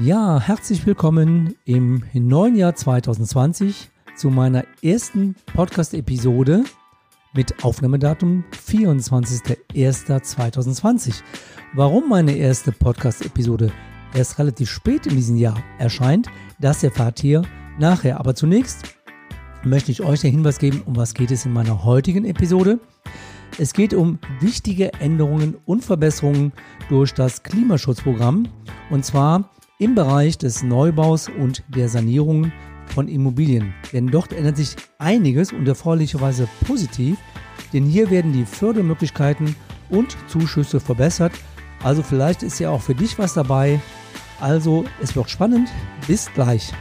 Ja, herzlich willkommen im neuen Jahr 2020 zu meiner ersten Podcast-Episode mit Aufnahmedatum 24.01.2020. Warum meine erste Podcast-Episode erst relativ spät in diesem Jahr erscheint, das erfahrt ihr nachher. Aber zunächst möchte ich euch den Hinweis geben, um was geht es in meiner heutigen Episode. Es geht um wichtige Änderungen und Verbesserungen durch das Klimaschutzprogramm und zwar im Bereich des Neubaus und der Sanierung von Immobilien. Denn dort ändert sich einiges und erfreulicherweise positiv, denn hier werden die Fördermöglichkeiten und Zuschüsse verbessert. Also vielleicht ist ja auch für dich was dabei. Also es wird spannend. Bis gleich.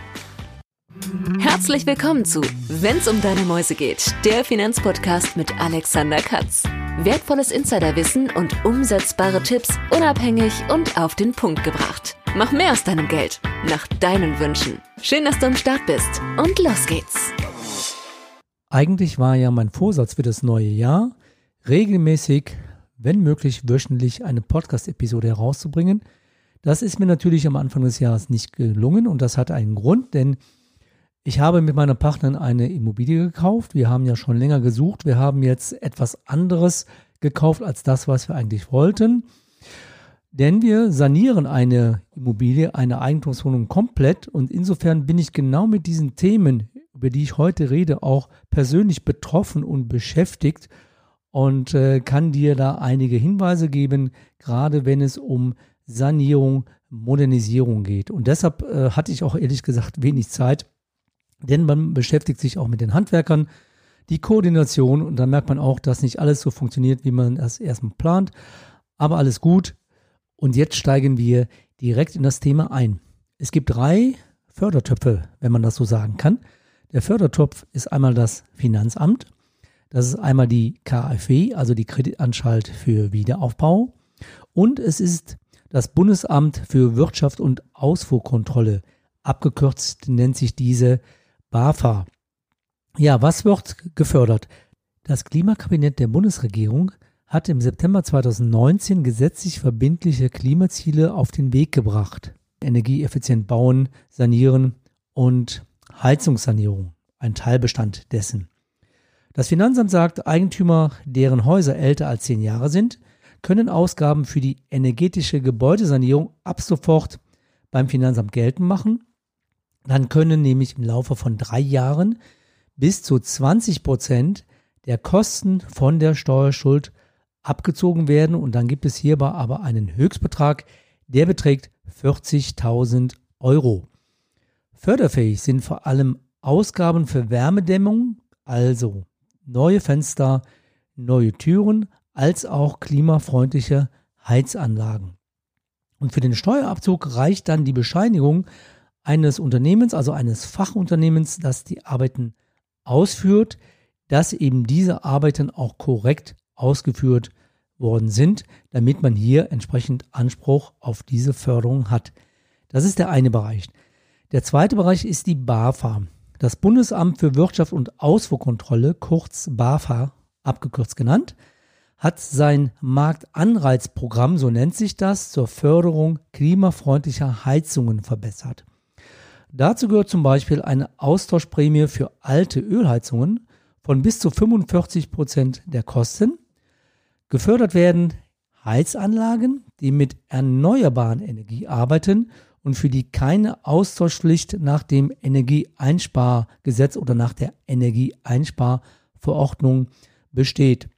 Herzlich willkommen zu Wenn's um deine Mäuse geht, der Finanzpodcast mit Alexander Katz. Wertvolles Insiderwissen und umsetzbare Tipps unabhängig und auf den Punkt gebracht. Mach mehr aus deinem Geld, nach deinen Wünschen. Schön, dass du am Start bist und los geht's. Eigentlich war ja mein Vorsatz für das neue Jahr, regelmäßig, wenn möglich wöchentlich eine Podcast-Episode herauszubringen. Das ist mir natürlich am Anfang des Jahres nicht gelungen und das hat einen Grund, denn ich habe mit meiner Partnerin eine Immobilie gekauft. Wir haben ja schon länger gesucht. Wir haben jetzt etwas anderes gekauft als das, was wir eigentlich wollten. Denn wir sanieren eine Immobilie, eine Eigentumswohnung komplett. Und insofern bin ich genau mit diesen Themen, über die ich heute rede, auch persönlich betroffen und beschäftigt und äh, kann dir da einige Hinweise geben, gerade wenn es um Sanierung, Modernisierung geht. Und deshalb äh, hatte ich auch ehrlich gesagt wenig Zeit, denn man beschäftigt sich auch mit den Handwerkern, die Koordination und dann merkt man auch, dass nicht alles so funktioniert, wie man das erstmal plant. Aber alles gut. Und jetzt steigen wir direkt in das Thema ein. Es gibt drei Fördertöpfe, wenn man das so sagen kann. Der Fördertopf ist einmal das Finanzamt. Das ist einmal die KfW, also die Kreditanstalt für Wiederaufbau. Und es ist das Bundesamt für Wirtschaft und Ausfuhrkontrolle. Abgekürzt nennt sich diese BAFA. Ja, was wird gefördert? Das Klimakabinett der Bundesregierung hat im September 2019 gesetzlich verbindliche Klimaziele auf den Weg gebracht. Energieeffizient bauen, sanieren und Heizungssanierung, ein Teilbestand dessen. Das Finanzamt sagt, Eigentümer, deren Häuser älter als zehn Jahre sind, können Ausgaben für die energetische Gebäudesanierung ab sofort beim Finanzamt geltend machen dann können nämlich im Laufe von drei Jahren bis zu 20 Prozent der Kosten von der Steuerschuld abgezogen werden. Und dann gibt es hierbei aber einen Höchstbetrag, der beträgt 40.000 Euro. Förderfähig sind vor allem Ausgaben für Wärmedämmung, also neue Fenster, neue Türen, als auch klimafreundliche Heizanlagen. Und für den Steuerabzug reicht dann die Bescheinigung eines Unternehmens, also eines Fachunternehmens, das die Arbeiten ausführt, dass eben diese Arbeiten auch korrekt ausgeführt worden sind, damit man hier entsprechend Anspruch auf diese Förderung hat. Das ist der eine Bereich. Der zweite Bereich ist die BAFA. Das Bundesamt für Wirtschaft und Ausfuhrkontrolle, kurz BAFA abgekürzt genannt, hat sein Marktanreizprogramm, so nennt sich das, zur Förderung klimafreundlicher Heizungen verbessert. Dazu gehört zum Beispiel eine Austauschprämie für alte Ölheizungen von bis zu 45 Prozent der Kosten. Gefördert werden Heizanlagen, die mit erneuerbaren Energie arbeiten und für die keine Austauschpflicht nach dem Energieeinspargesetz oder nach der Energieeinsparverordnung besteht.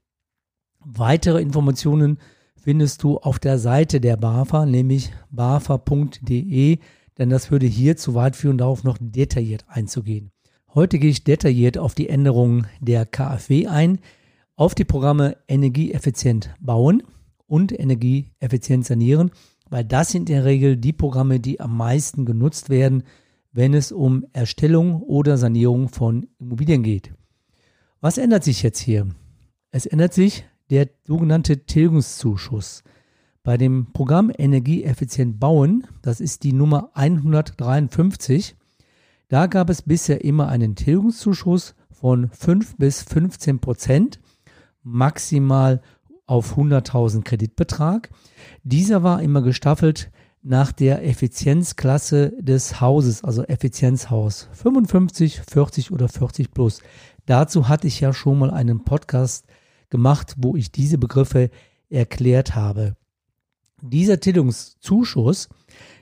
Weitere Informationen findest du auf der Seite der BAFA, nämlich bafa.de denn das würde hier zu weit führen, darauf noch detailliert einzugehen. Heute gehe ich detailliert auf die Änderungen der KfW ein, auf die Programme Energieeffizient bauen und Energieeffizient sanieren, weil das sind in der Regel die Programme, die am meisten genutzt werden, wenn es um Erstellung oder Sanierung von Immobilien geht. Was ändert sich jetzt hier? Es ändert sich der sogenannte Tilgungszuschuss. Bei dem Programm Energieeffizient bauen, das ist die Nummer 153, da gab es bisher immer einen Tilgungszuschuss von 5 bis 15 Prozent, maximal auf 100.000 Kreditbetrag. Dieser war immer gestaffelt nach der Effizienzklasse des Hauses, also Effizienzhaus 55, 40 oder 40 plus. Dazu hatte ich ja schon mal einen Podcast gemacht, wo ich diese Begriffe erklärt habe. Dieser Tilgungszuschuss,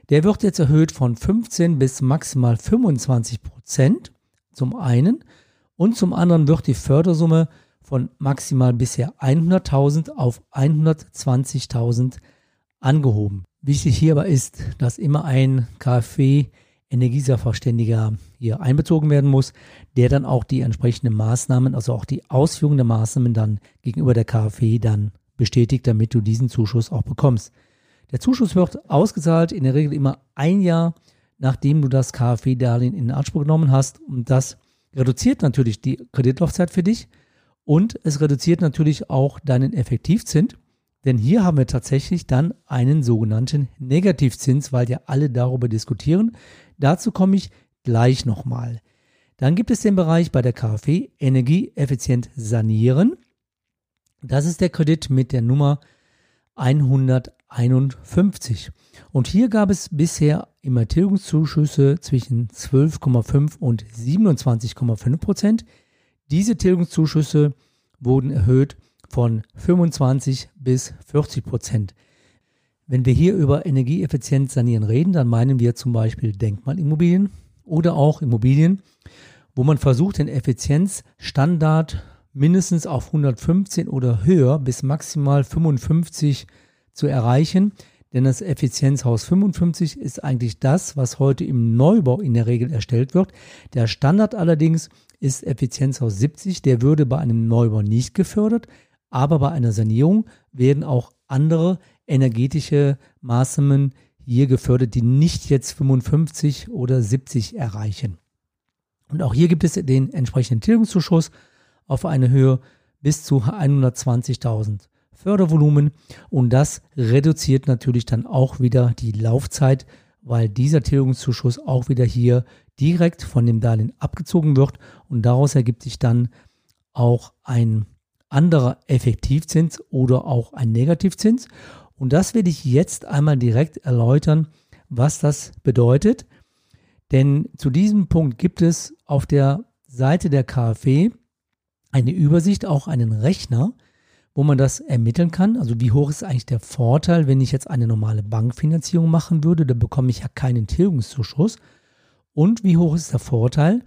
der wird jetzt erhöht von 15 bis maximal 25 Prozent zum einen und zum anderen wird die Fördersumme von maximal bisher 100.000 auf 120.000 angehoben. Wichtig hierbei ist, dass immer ein KfW Energiesachverständiger hier einbezogen werden muss, der dann auch die entsprechenden Maßnahmen, also auch die Ausführung der Maßnahmen dann gegenüber der KfW dann bestätigt, damit du diesen Zuschuss auch bekommst. Der Zuschuss wird ausgezahlt in der Regel immer ein Jahr, nachdem du das KfW-Darlehen in Anspruch genommen hast. Und das reduziert natürlich die Kreditlaufzeit für dich und es reduziert natürlich auch deinen Effektivzins. Denn hier haben wir tatsächlich dann einen sogenannten Negativzins, weil ja alle darüber diskutieren. Dazu komme ich gleich nochmal. Dann gibt es den Bereich bei der KfW Energieeffizient sanieren. Das ist der Kredit mit der Nummer 151. Und hier gab es bisher immer Tilgungszuschüsse zwischen 12,5 und 27,5 Prozent. Diese Tilgungszuschüsse wurden erhöht von 25 bis 40 Prozent. Wenn wir hier über energieeffizient sanieren reden, dann meinen wir zum Beispiel Denkmalimmobilien oder auch Immobilien, wo man versucht, den Effizienzstandard mindestens auf 115 oder höher bis maximal 55 zu erreichen. Denn das Effizienzhaus 55 ist eigentlich das, was heute im Neubau in der Regel erstellt wird. Der Standard allerdings ist Effizienzhaus 70. Der würde bei einem Neubau nicht gefördert. Aber bei einer Sanierung werden auch andere energetische Maßnahmen hier gefördert, die nicht jetzt 55 oder 70 erreichen. Und auch hier gibt es den entsprechenden Tilgungszuschuss auf eine Höhe bis zu 120.000 Fördervolumen und das reduziert natürlich dann auch wieder die Laufzeit, weil dieser Tilgungszuschuss auch wieder hier direkt von dem Darlehen abgezogen wird und daraus ergibt sich dann auch ein anderer Effektivzins oder auch ein Negativzins. Und das werde ich jetzt einmal direkt erläutern, was das bedeutet. Denn zu diesem Punkt gibt es auf der Seite der KfW eine Übersicht, auch einen Rechner, wo man das ermitteln kann. Also wie hoch ist eigentlich der Vorteil, wenn ich jetzt eine normale Bankfinanzierung machen würde, da bekomme ich ja keinen Tilgungszuschuss. Und wie hoch ist der Vorteil,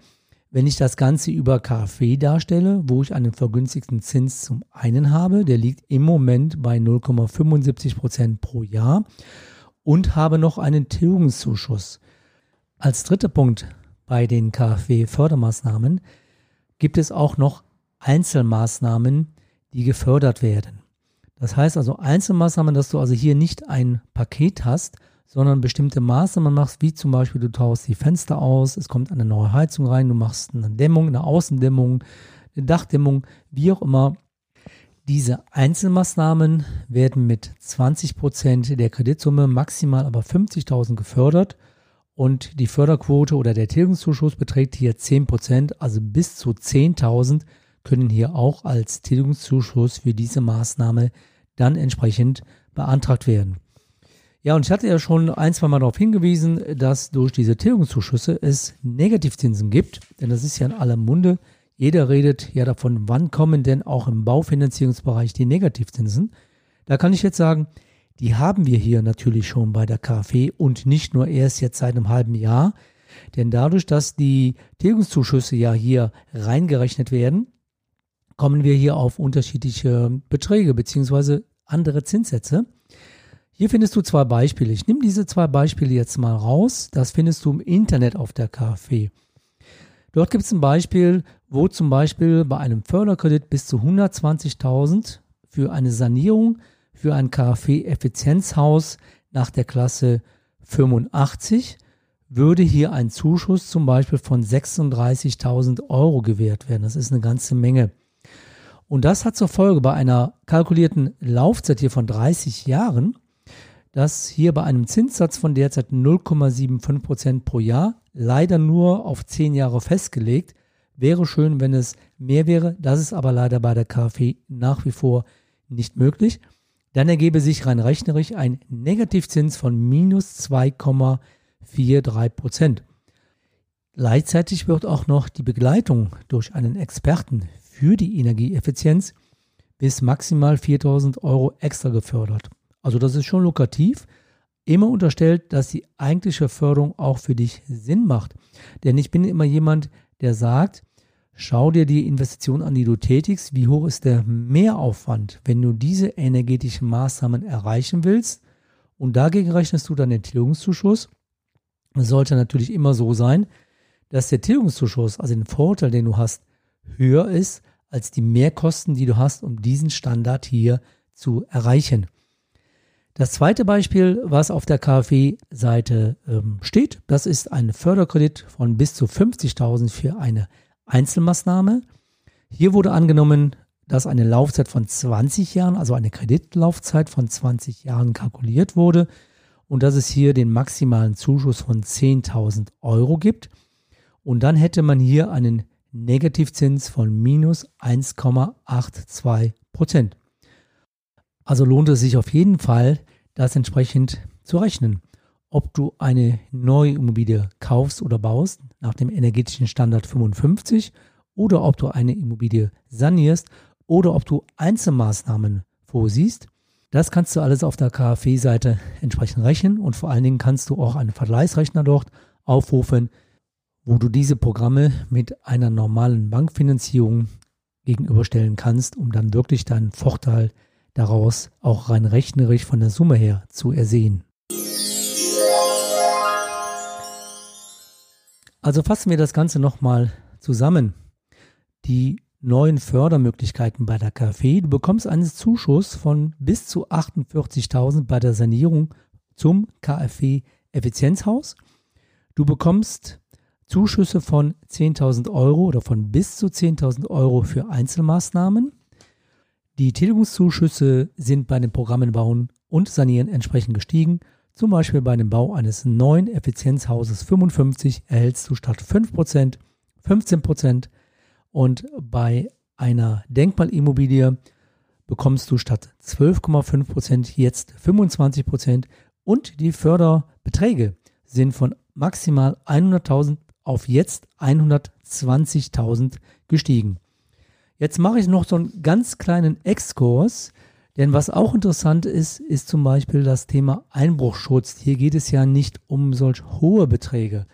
wenn ich das Ganze über KfW darstelle, wo ich einen vergünstigten Zins zum einen habe, der liegt im Moment bei 0,75 Prozent pro Jahr und habe noch einen Tilgungszuschuss. Als dritter Punkt bei den KfW-Fördermaßnahmen gibt es auch noch Einzelmaßnahmen, die gefördert werden. Das heißt also Einzelmaßnahmen, dass du also hier nicht ein Paket hast, sondern bestimmte Maßnahmen machst, wie zum Beispiel du tauschst die Fenster aus, es kommt eine neue Heizung rein, du machst eine Dämmung, eine Außendämmung, eine Dachdämmung, wie auch immer. Diese Einzelmaßnahmen werden mit 20 Prozent der Kreditsumme maximal aber 50.000 gefördert und die Förderquote oder der Tilgungszuschuss beträgt hier 10%, Prozent, also bis zu 10.000 können hier auch als Tilgungszuschuss für diese Maßnahme dann entsprechend beantragt werden. Ja, und ich hatte ja schon ein, zwei Mal darauf hingewiesen, dass durch diese Tilgungszuschüsse es Negativzinsen gibt, denn das ist ja in aller Munde. Jeder redet ja davon, wann kommen denn auch im Baufinanzierungsbereich die Negativzinsen. Da kann ich jetzt sagen, die haben wir hier natürlich schon bei der KfW und nicht nur erst jetzt seit einem halben Jahr. Denn dadurch, dass die Tilgungszuschüsse ja hier reingerechnet werden, kommen wir hier auf unterschiedliche Beträge beziehungsweise andere Zinssätze. Hier findest du zwei Beispiele. Ich nehme diese zwei Beispiele jetzt mal raus. Das findest du im Internet auf der KfW. Dort gibt es ein Beispiel, wo zum Beispiel bei einem Förderkredit bis zu 120.000 für eine Sanierung für ein KfW-Effizienzhaus nach der Klasse 85 würde hier ein Zuschuss zum Beispiel von 36.000 Euro gewährt werden. Das ist eine ganze Menge. Und das hat zur Folge bei einer kalkulierten Laufzeit hier von 30 Jahren, dass hier bei einem Zinssatz von derzeit 0,75 Prozent pro Jahr leider nur auf 10 Jahre festgelegt. Wäre schön, wenn es mehr wäre. Das ist aber leider bei der KfW nach wie vor nicht möglich. dann ergebe sich rein rechnerisch ein Negativzins von minus 2,43 Prozent. Gleichzeitig wird auch noch die Begleitung durch einen Experten für die Energieeffizienz bis maximal 4000 Euro extra gefördert. Also das ist schon lukrativ. Immer unterstellt, dass die eigentliche Förderung auch für dich Sinn macht. Denn ich bin immer jemand, der sagt, schau dir die Investition an, die du tätigst. Wie hoch ist der Mehraufwand, wenn du diese energetischen Maßnahmen erreichen willst? Und dagegen rechnest du dann den Tilgungszuschuss. Es sollte natürlich immer so sein, dass der Tilgungszuschuss, also den Vorteil, den du hast, höher ist als die Mehrkosten, die du hast, um diesen Standard hier zu erreichen. Das zweite Beispiel, was auf der KfW-Seite ähm, steht, das ist ein Förderkredit von bis zu 50.000 für eine Einzelmaßnahme. Hier wurde angenommen, dass eine Laufzeit von 20 Jahren, also eine Kreditlaufzeit von 20 Jahren kalkuliert wurde und dass es hier den maximalen Zuschuss von 10.000 Euro gibt. Und dann hätte man hier einen Negativzins von minus 1,82 Prozent. Also lohnt es sich auf jeden Fall, das entsprechend zu rechnen. Ob du eine neue Immobilie kaufst oder baust nach dem energetischen Standard 55 oder ob du eine Immobilie sanierst oder ob du Einzelmaßnahmen vorsiehst, das kannst du alles auf der KfW-Seite entsprechend rechnen und vor allen Dingen kannst du auch einen Vergleichsrechner dort aufrufen, wo du diese Programme mit einer normalen Bankfinanzierung gegenüberstellen kannst, um dann wirklich deinen Vorteil daraus auch rein rechnerisch von der Summe her zu ersehen. Also fassen wir das Ganze nochmal zusammen. Die neuen Fördermöglichkeiten bei der KfW. Du bekommst einen Zuschuss von bis zu 48.000 bei der Sanierung zum KfW Effizienzhaus. Du bekommst Zuschüsse von 10.000 Euro oder von bis zu 10.000 Euro für Einzelmaßnahmen. Die Tilgungszuschüsse sind bei den Programmen Bauen und Sanieren entsprechend gestiegen. Zum Beispiel bei dem Bau eines neuen Effizienzhauses 55 erhältst du statt 5% 15% und bei einer Denkmalimmobilie bekommst du statt 12,5% jetzt 25% und die Förderbeträge sind von maximal 100.000 auf jetzt 120.000 gestiegen. Jetzt mache ich noch so einen ganz kleinen Exkurs, denn was auch interessant ist, ist zum Beispiel das Thema Einbruchschutz. Hier geht es ja nicht um solch hohe Beträge.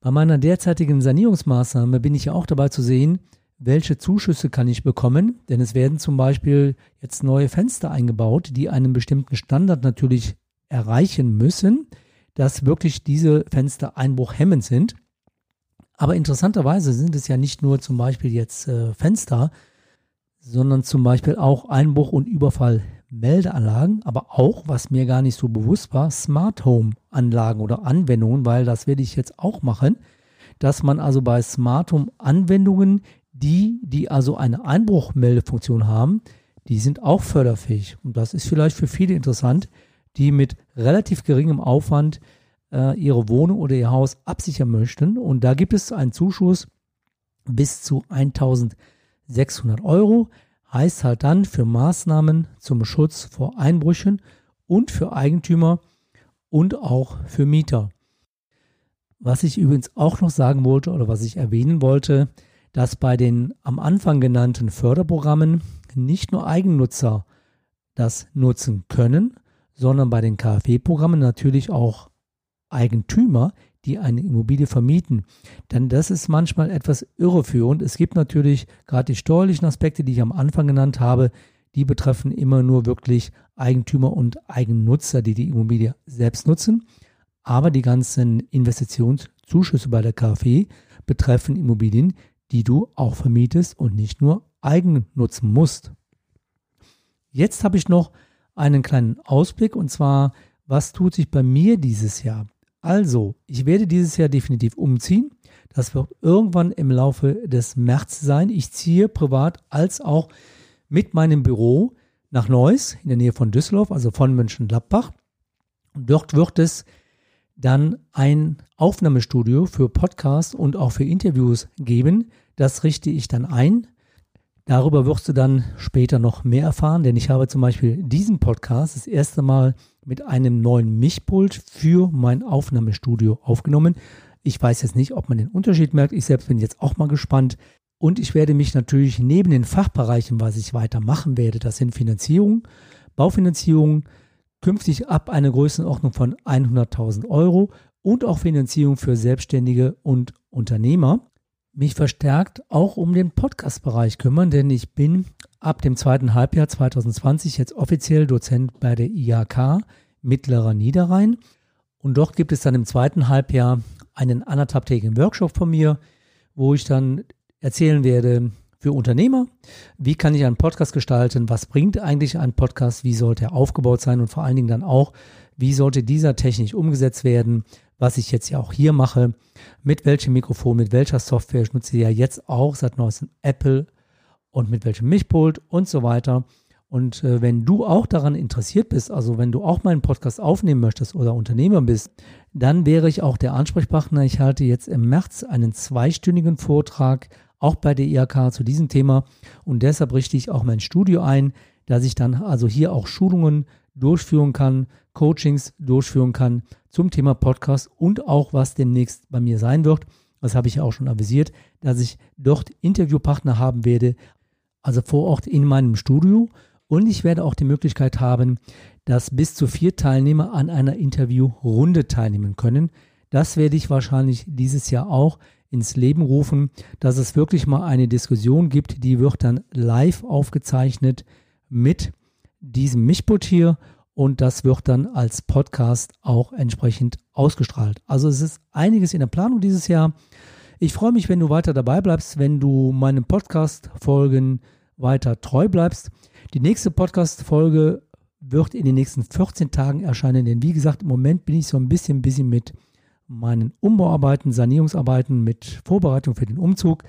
Bei meiner derzeitigen Sanierungsmaßnahme bin ich ja auch dabei zu sehen, welche Zuschüsse kann ich bekommen, denn es werden zum Beispiel jetzt neue Fenster eingebaut, die einen bestimmten Standard natürlich erreichen müssen, dass wirklich diese Fenster einbruchhemmend sind. Aber interessanterweise sind es ja nicht nur zum Beispiel jetzt äh, Fenster, sondern zum Beispiel auch Einbruch- und Überfallmeldeanlagen, aber auch, was mir gar nicht so bewusst war, Smart Home Anlagen oder Anwendungen, weil das werde ich jetzt auch machen, dass man also bei Smart Home Anwendungen, die, die also eine Einbruchmeldefunktion haben, die sind auch förderfähig. Und das ist vielleicht für viele interessant, die mit relativ geringem Aufwand äh, ihre Wohnung oder ihr Haus absichern möchten. Und da gibt es einen Zuschuss bis zu 1600 Euro. Heißt halt dann für Maßnahmen zum Schutz vor Einbrüchen und für Eigentümer und auch für Mieter. Was ich übrigens auch noch sagen wollte oder was ich erwähnen wollte, dass bei den am Anfang genannten Förderprogrammen nicht nur Eigennutzer das nutzen können, sondern bei den KfW-Programmen natürlich auch Eigentümer, die eine Immobilie vermieten. Denn das ist manchmal etwas irreführend. Es gibt natürlich gerade die steuerlichen Aspekte, die ich am Anfang genannt habe, die betreffen immer nur wirklich Eigentümer und Eigennutzer, die die Immobilie selbst nutzen. Aber die ganzen Investitionszuschüsse bei der KfW betreffen Immobilien, die du auch vermietest und nicht nur eigen nutzen musst. Jetzt habe ich noch einen kleinen Ausblick und zwar, was tut sich bei mir dieses Jahr? Also, ich werde dieses Jahr definitiv umziehen. Das wird irgendwann im Laufe des März sein. Ich ziehe privat als auch mit meinem Büro nach Neuss in der Nähe von Düsseldorf, also von Mönchengladbach. Dort wird es dann ein Aufnahmestudio für Podcasts und auch für Interviews geben. Das richte ich dann ein. Darüber wirst du dann später noch mehr erfahren, denn ich habe zum Beispiel diesen Podcast das erste Mal mit einem neuen Mischpult für mein Aufnahmestudio aufgenommen. Ich weiß jetzt nicht, ob man den Unterschied merkt. Ich selbst bin jetzt auch mal gespannt. Und ich werde mich natürlich neben den Fachbereichen, was ich weiter machen werde, das sind Finanzierung, Baufinanzierung, künftig ab einer Größenordnung von 100.000 Euro und auch Finanzierung für Selbstständige und Unternehmer mich verstärkt auch um den Podcast-Bereich kümmern, denn ich bin ab dem zweiten Halbjahr 2020 jetzt offiziell Dozent bei der IHK Mittlerer Niederrhein. Und dort gibt es dann im zweiten Halbjahr einen anderthalbtägigen Workshop von mir, wo ich dann erzählen werde für Unternehmer, wie kann ich einen Podcast gestalten, was bringt eigentlich ein Podcast, wie sollte er aufgebaut sein und vor allen Dingen dann auch, wie sollte dieser technisch umgesetzt werden, was ich jetzt ja auch hier mache, mit welchem Mikrofon, mit welcher Software. Ich nutze ja jetzt auch seit neuestem Apple und mit welchem Mischpult und so weiter. Und äh, wenn du auch daran interessiert bist, also wenn du auch meinen Podcast aufnehmen möchtest oder Unternehmer bist, dann wäre ich auch der Ansprechpartner. Ich halte jetzt im März einen zweistündigen Vortrag, auch bei der IHK zu diesem Thema. Und deshalb richte ich auch mein Studio ein, dass ich dann also hier auch Schulungen durchführen kann, Coachings durchführen kann zum Thema Podcast und auch was demnächst bei mir sein wird. Das habe ich ja auch schon avisiert, dass ich dort Interviewpartner haben werde, also vor Ort in meinem Studio. Und ich werde auch die Möglichkeit haben, dass bis zu vier Teilnehmer an einer Interviewrunde teilnehmen können. Das werde ich wahrscheinlich dieses Jahr auch ins Leben rufen, dass es wirklich mal eine Diskussion gibt, die wird dann live aufgezeichnet mit diesem Mischpult hier und das wird dann als Podcast auch entsprechend ausgestrahlt. Also es ist einiges in der Planung dieses Jahr. Ich freue mich, wenn du weiter dabei bleibst, wenn du meinen Podcast-Folgen weiter treu bleibst. Die nächste Podcast-Folge wird in den nächsten 14 Tagen erscheinen, denn wie gesagt, im Moment bin ich so ein bisschen busy mit meinen Umbauarbeiten, Sanierungsarbeiten, mit Vorbereitung für den Umzug.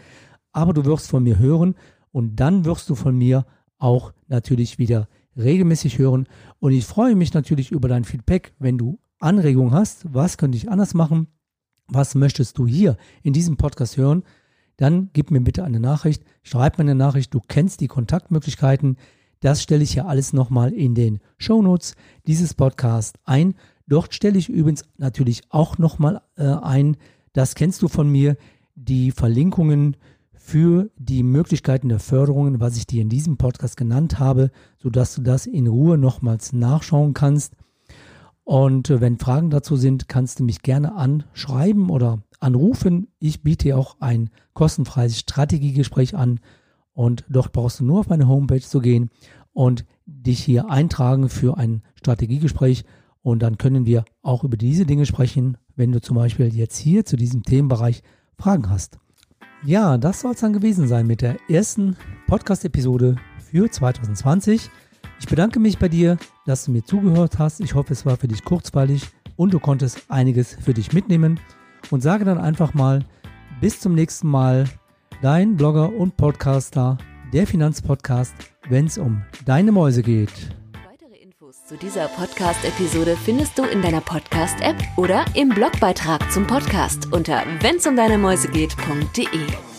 Aber du wirst von mir hören und dann wirst du von mir auch natürlich wieder regelmäßig hören. Und ich freue mich natürlich über dein Feedback, wenn du Anregungen hast, was könnte ich anders machen, was möchtest du hier in diesem Podcast hören, dann gib mir bitte eine Nachricht, schreib mir eine Nachricht, du kennst die Kontaktmöglichkeiten. Das stelle ich ja alles nochmal in den Shownotes dieses Podcast ein. Dort stelle ich übrigens natürlich auch nochmal äh, ein, das kennst du von mir, die Verlinkungen für die Möglichkeiten der Förderungen, was ich dir in diesem Podcast genannt habe, sodass du das in Ruhe nochmals nachschauen kannst. Und äh, wenn Fragen dazu sind, kannst du mich gerne anschreiben oder anrufen. Ich biete auch ein kostenfreies Strategiegespräch an und dort brauchst du nur auf meine Homepage zu gehen und dich hier eintragen für ein Strategiegespräch und dann können wir auch über diese Dinge sprechen, wenn du zum Beispiel jetzt hier zu diesem Themenbereich Fragen hast. Ja, das soll es dann gewesen sein mit der ersten Podcast-Episode für 2020. Ich bedanke mich bei dir, dass du mir zugehört hast. Ich hoffe, es war für dich kurzweilig und du konntest einiges für dich mitnehmen. Und sage dann einfach mal, bis zum nächsten Mal, dein Blogger und Podcaster, der Finanzpodcast, wenn es um deine Mäuse geht. Weitere Infos zu dieser Podcast-Episode findest du in deiner Podcast-App oder im Blogbeitrag zum Podcast unter wennsumdeinemäusegeht.de.